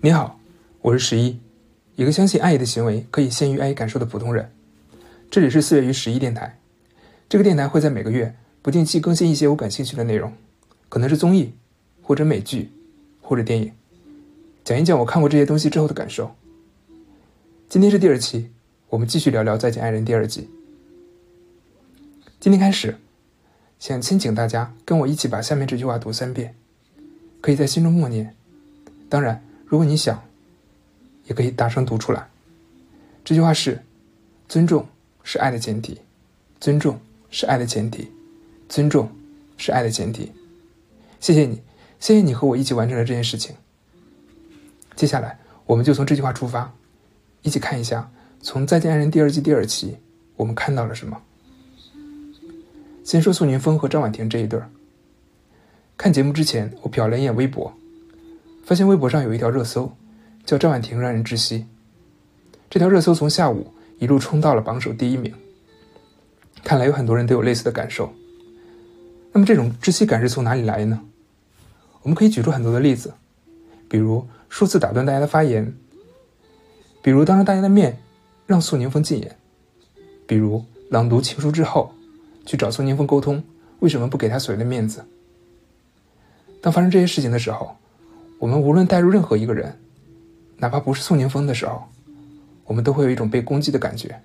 你好，我是十一，一个相信爱意的行为可以先于爱意感受的普通人。这里是四月于十一电台，这个电台会在每个月不定期更新一些我感兴趣的内容，可能是综艺，或者美剧，或者电影，讲一讲我看过这些东西之后的感受。今天是第二期，我们继续聊聊《再见爱人》第二季。今天开始，想先请大家跟我一起把下面这句话读三遍，可以在心中默念。当然，如果你想，也可以大声读出来。这句话是：尊重是爱的前提，尊重是爱的前提，尊重是爱的前提。谢谢你，谢谢你和我一起完成了这件事情。接下来，我们就从这句话出发，一起看一下从《再见爱人》第二季第二期我们看到了什么。先说宋宁峰和张婉婷这一对儿。看节目之前，我瞟了一眼微博。发现微博上有一条热搜，叫“张婉婷让人窒息”。这条热搜从下午一路冲到了榜首第一名。看来有很多人都有类似的感受。那么这种窒息感是从哪里来呢？我们可以举出很多的例子，比如数次打断大家的发言，比如当着大家的面让宋宁峰禁言，比如朗读情书之后去找宋宁峰沟通为什么不给他所谓的面子。当发生这些事情的时候。我们无论带入任何一个人，哪怕不是宋宁峰的时候，我们都会有一种被攻击的感觉。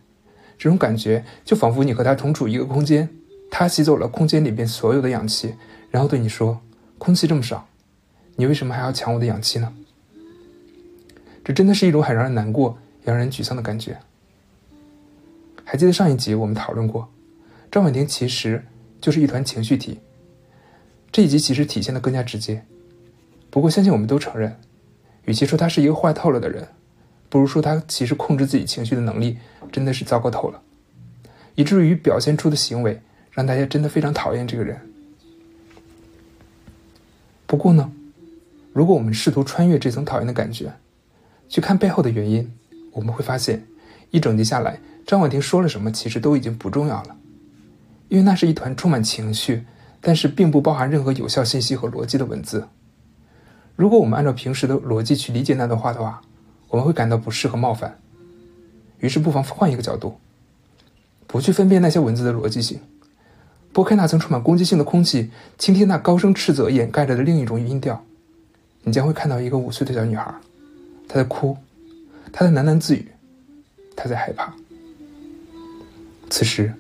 这种感觉就仿佛你和他同处一个空间，他吸走了空间里边所有的氧气，然后对你说：“空气这么少，你为什么还要抢我的氧气呢？”这真的是一种很让人难过、也让人沮丧的感觉。还记得上一集我们讨论过，张婉婷其实就是一团情绪体。这一集其实体现的更加直接。不过，相信我们都承认，与其说他是一个坏透了的人，不如说他其实控制自己情绪的能力真的是糟糕透了，以至于表现出的行为让大家真的非常讨厌这个人。不过呢，如果我们试图穿越这层讨厌的感觉，去看背后的原因，我们会发现，一整集下来，张婉婷说了什么其实都已经不重要了，因为那是一团充满情绪，但是并不包含任何有效信息和逻辑的文字。如果我们按照平时的逻辑去理解那段话的话，我们会感到不适和冒犯。于是，不妨换一个角度，不去分辨那些文字的逻辑性，拨开那层充满攻击性的空气，倾听那高声斥责掩盖着的另一种音调，你将会看到一个五岁的小女孩，她在哭，她在喃喃自语，她在害怕。此时，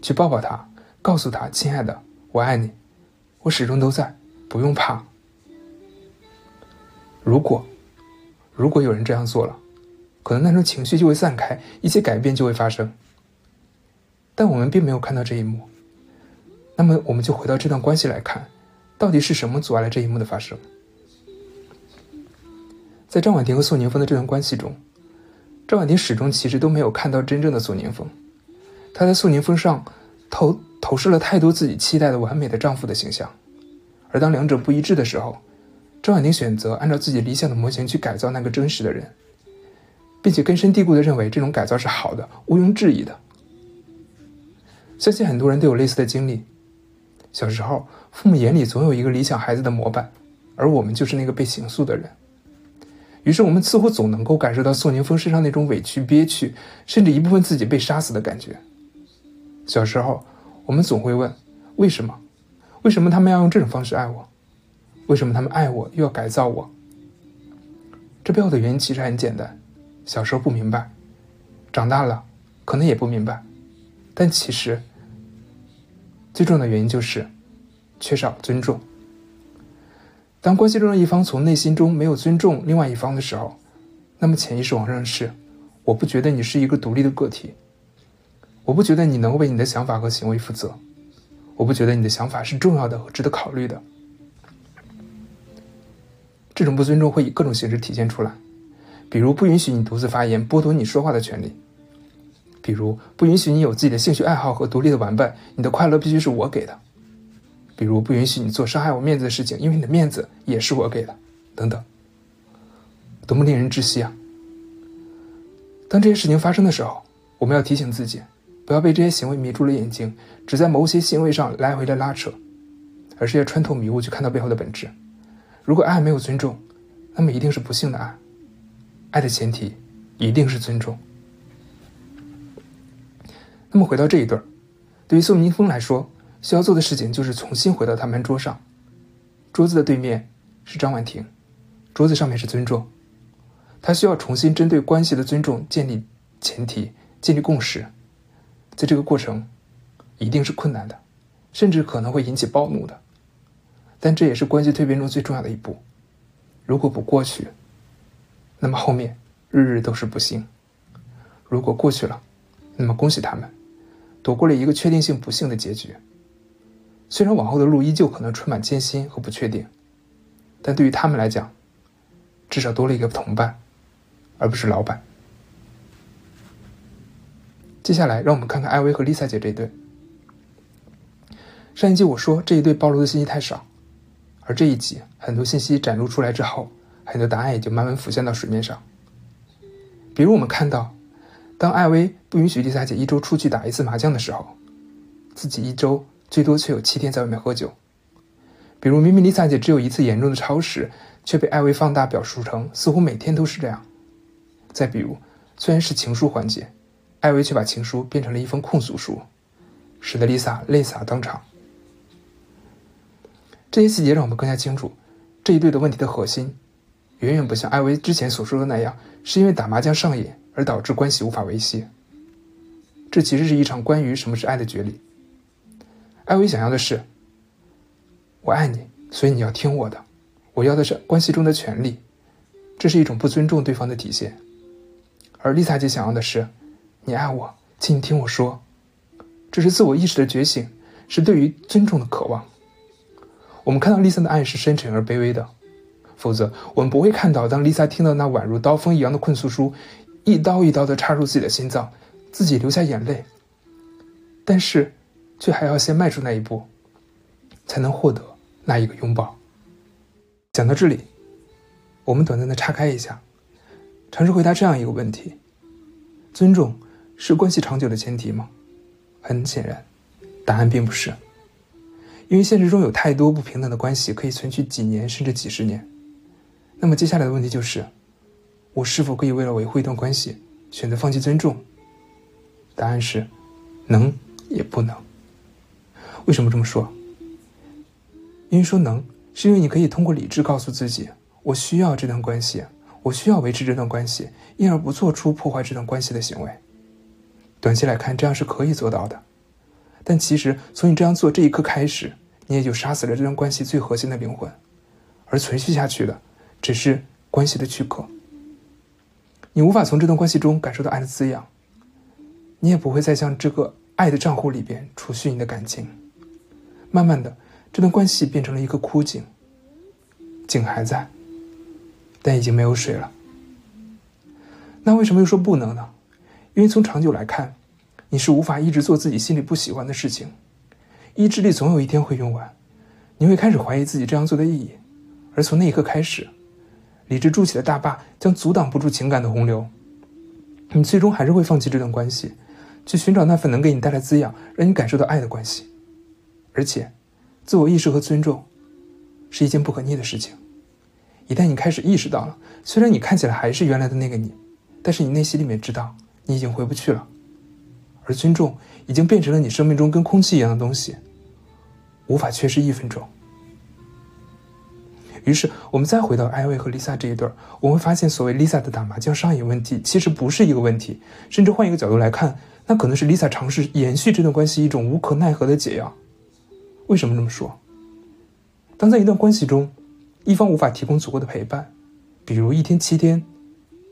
去抱抱她，告诉她：“亲爱的，我爱你，我始终都在，不用怕。”如果，如果有人这样做了，可能那种情绪就会散开，一些改变就会发生。但我们并没有看到这一幕。那么，我们就回到这段关系来看，到底是什么阻碍了这一幕的发生？在张婉婷和宋宁峰的这段关系中，张婉婷始终其实都没有看到真正的宋宁峰，她在宋宁峰上投投射了太多自己期待的完美的丈夫的形象，而当两者不一致的时候。张婉婷选择按照自己理想的模型去改造那个真实的人，并且根深蒂固的认为这种改造是好的，毋庸置疑的。相信很多人都有类似的经历：小时候，父母眼里总有一个理想孩子的模板，而我们就是那个被刑诉的人。于是，我们似乎总能够感受到宋宁峰身上那种委屈、憋屈，甚至一部分自己被杀死的感觉。小时候，我们总会问：为什么？为什么他们要用这种方式爱我？为什么他们爱我又要改造我？这背后的原因其实很简单：小时候不明白，长大了可能也不明白，但其实最重要的原因就是缺少尊重。当关系中的一方从内心中没有尊重另外一方的时候，那么潜意识往上是：我不觉得你是一个独立的个体，我不觉得你能为你的想法和行为负责，我不觉得你的想法是重要的和值得考虑的。这种不尊重会以各种形式体现出来，比如不允许你独自发言，剥夺你说话的权利；比如不允许你有自己的兴趣爱好和独立的玩伴，你的快乐必须是我给的；比如不允许你做伤害我面子的事情，因为你的面子也是我给的，等等。多么令人窒息啊！当这些事情发生的时候，我们要提醒自己，不要被这些行为迷住了眼睛，只在某些行为上来回的拉扯，而是要穿透迷雾去看到背后的本质。如果爱没有尊重，那么一定是不幸的爱，爱的前提一定是尊重。那么回到这一对儿，对于宋宁峰来说，需要做的事情就是重新回到他们桌上，桌子的对面是张婉婷，桌子上面是尊重，他需要重新针对关系的尊重建立前提，建立共识，在这个过程一定是困难的，甚至可能会引起暴怒的，但这也是关系蜕变中最重要的一步。如果不过去，那么后面日日都是不幸；如果过去了，那么恭喜他们。躲过了一个确定性不幸的结局。虽然往后的路依旧可能充满艰辛和不确定，但对于他们来讲，至少多了一个同伴，而不是老板。接下来，让我们看看艾薇和丽萨姐这一对。上一集我说这一对暴露的信息太少，而这一集很多信息展露出来之后，很多答案也就慢慢浮现到水面上。比如我们看到。当艾薇不允许丽萨姐一周出去打一次麻将的时候，自己一周最多却有七天在外面喝酒。比如，明明丽萨姐只有一次严重的超时，却被艾薇放大表述成似乎每天都是这样。再比如，虽然是情书环节，艾薇却把情书变成了一封控诉书，使得丽萨泪洒当场。这些细节让我们更加清楚，这一对的问题的核心，远远不像艾薇之前所说的那样，是因为打麻将上瘾。而导致关系无法维系，这其实是一场关于什么是爱的决裂。艾薇想要的是，我爱你，所以你要听我的。我要的是关系中的权利，这是一种不尊重对方的体现。而丽萨姐想要的是，你爱我，请你听我说，这是自我意识的觉醒，是对于尊重的渴望。我们看到丽萨的爱是深沉而卑微的，否则我们不会看到当丽萨听到那宛如刀锋一样的困诉书。一刀一刀的插入自己的心脏，自己流下眼泪，但是，却还要先迈出那一步，才能获得那一个拥抱。讲到这里，我们短暂的岔开一下，尝试回答这样一个问题：尊重是关系长久的前提吗？很显然，答案并不是，因为现实中有太多不平等的关系可以存续几年甚至几十年。那么接下来的问题就是。我是否可以为了维护一段关系，选择放弃尊重？答案是，能也不能。为什么这么说？因为说能，是因为你可以通过理智告诉自己，我需要这段关系，我需要维持这段关系，因而不做出破坏这段关系的行为。短期来看，这样是可以做到的。但其实，从你这样做这一刻开始，你也就杀死了这段关系最核心的灵魂，而存续下去的，只是关系的躯壳。你无法从这段关系中感受到爱的滋养，你也不会再向这个爱的账户里边储蓄你的感情。慢慢的，这段关系变成了一个枯井，井还在，但已经没有水了。那为什么又说不能呢？因为从长久来看，你是无法一直做自己心里不喜欢的事情，意志力总有一天会用完，你会开始怀疑自己这样做的意义，而从那一刻开始。理智筑起的大坝将阻挡不住情感的洪流，你最终还是会放弃这段关系，去寻找那份能给你带来滋养、让你感受到爱的关系。而且，自我意识和尊重是一件不可逆的事情。一旦你开始意识到了，虽然你看起来还是原来的那个你，但是你内心里面知道你已经回不去了，而尊重已经变成了你生命中跟空气一样的东西，无法缺失一分钟。于是，我们再回到艾薇和 Lisa 这一对儿，我们会发现，所谓 Lisa 的打麻将上瘾问题，其实不是一个问题。甚至换一个角度来看，那可能是 Lisa 尝试延续这段关系一种无可奈何的解药。为什么这么说？当在一段关系中，一方无法提供足够的陪伴，比如一天七天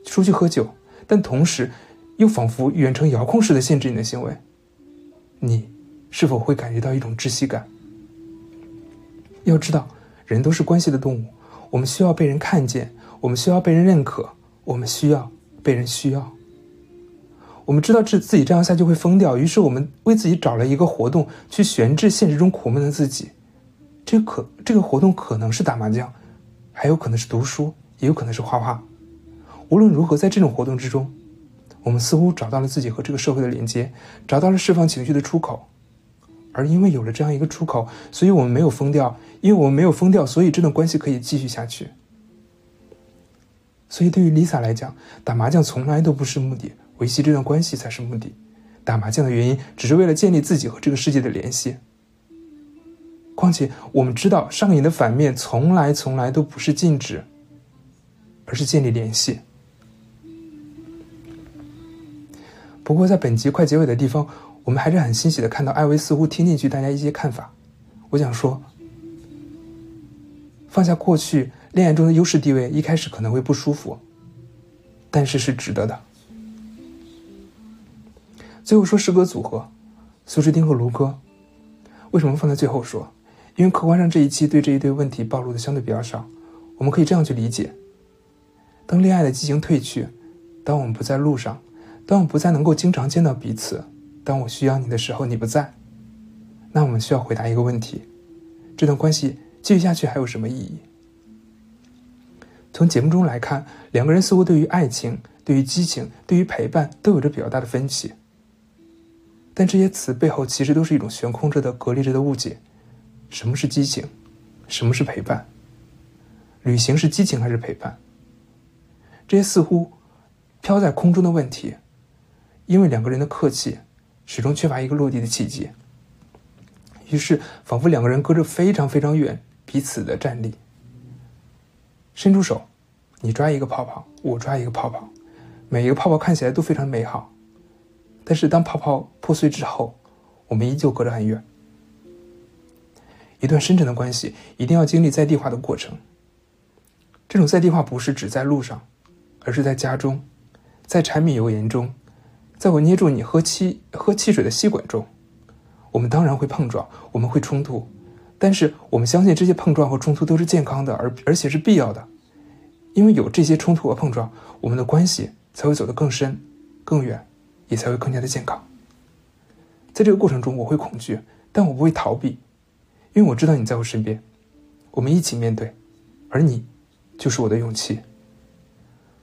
出去喝酒，但同时又仿佛远程遥控式的限制你的行为，你是否会感觉到一种窒息感？要知道。人都是关系的动物，我们需要被人看见，我们需要被人认可，我们需要被人需要。我们知道自自己这样下去会疯掉，于是我们为自己找了一个活动去悬置现实中苦闷的自己。这可这个活动可能是打麻将，还有可能是读书，也有可能是画画。无论如何，在这种活动之中，我们似乎找到了自己和这个社会的连接，找到了释放情绪的出口。而因为有了这样一个出口，所以我们没有疯掉。因为我们没有疯掉，所以这段关系可以继续下去。所以对于 Lisa 来讲，打麻将从来都不是目的，维系这段关系才是目的。打麻将的原因只是为了建立自己和这个世界的联系。况且我们知道，上瘾的反面从来从来都不是禁止，而是建立联系。不过，在本集快结尾的地方，我们还是很欣喜的看到艾薇似乎听进去大家一些看法。我想说，放下过去。恋爱中的优势地位一开始可能会不舒服，但是是值得的。最后说诗歌组合，苏诗丁和卢哥，为什么放在最后说？因为客观上这一期对这一对问题暴露的相对比较少。我们可以这样去理解：当恋爱的激情褪去，当我们不在路上，当我不再能够经常见到彼此，当我需要你的时候你不在，那我们需要回答一个问题：这段关系继续下去还有什么意义？从节目中来看，两个人似乎对于爱情、对于激情、对于陪伴都有着比较大的分歧。但这些词背后其实都是一种悬空着的、隔离着的误解。什么是激情？什么是陪伴？旅行是激情还是陪伴？这些似乎飘在空中的问题，因为两个人的客气，始终缺乏一个落地的契机。于是，仿佛两个人隔着非常非常远，彼此的站立。伸出手，你抓一个泡泡，我抓一个泡泡，每一个泡泡看起来都非常美好，但是当泡泡破碎之后，我们依旧隔着很远。一段深沉的关系一定要经历在地化的过程。这种在地化不是只在路上，而是在家中，在柴米油盐中，在我捏住你喝汽喝汽水的吸管中，我们当然会碰撞，我们会冲突。但是我们相信这些碰撞和冲突都是健康的，而而且是必要的，因为有这些冲突和碰撞，我们的关系才会走得更深、更远，也才会更加的健康。在这个过程中，我会恐惧，但我不会逃避，因为我知道你在我身边，我们一起面对，而你就是我的勇气。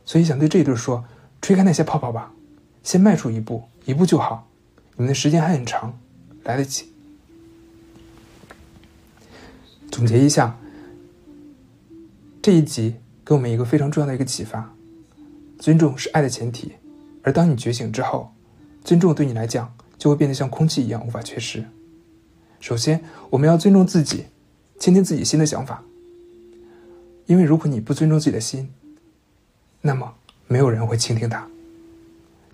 所以想对这一对说：吹开那些泡泡吧，先迈出一步，一步就好，你们的时间还很长，来得及。总结一下，这一集给我们一个非常重要的一个启发：尊重是爱的前提。而当你觉醒之后，尊重对你来讲就会变得像空气一样无法缺失。首先，我们要尊重自己，倾听自己新的想法。因为如果你不尊重自己的心，那么没有人会倾听他。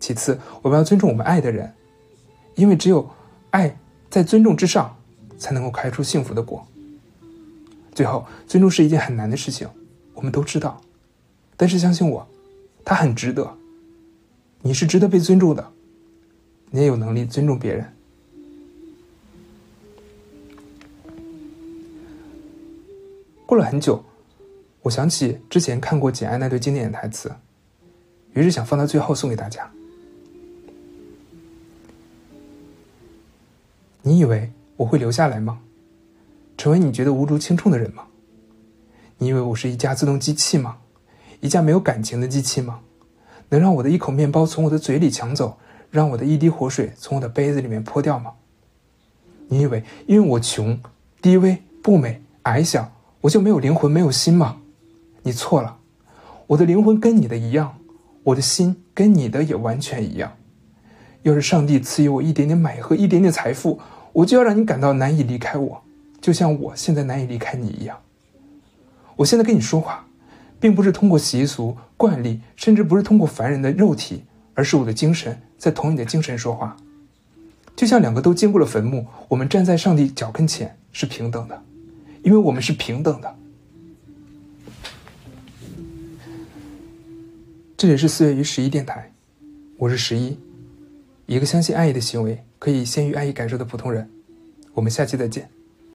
其次，我们要尊重我们爱的人，因为只有爱在尊重之上，才能够开出幸福的果。最后，尊重是一件很难的事情，我们都知道。但是相信我，它很值得。你是值得被尊重的，你也有能力尊重别人。过了很久，我想起之前看过《简爱》那对经典的台词，于是想放到最后送给大家。你以为我会留下来吗？成为你觉得无足轻重的人吗？你以为我是一架自动机器吗？一架没有感情的机器吗？能让我的一口面包从我的嘴里抢走，让我的一滴活水从我的杯子里面泼掉吗？你以为因为我穷、低微、不美、矮小，我就没有灵魂、没有心吗？你错了，我的灵魂跟你的一样，我的心跟你的也完全一样。要是上帝赐予我一点点买和一点点财富，我就要让你感到难以离开我。就像我现在难以离开你一样，我现在跟你说话，并不是通过习俗惯例，甚至不是通过凡人的肉体，而是我的精神在同你的精神说话。就像两个都经过了坟墓，我们站在上帝脚跟前是平等的，因为我们是平等的。这里是四月于十一电台，我是十一，一个相信爱意的行为可以先于爱意感受的普通人。我们下期再见。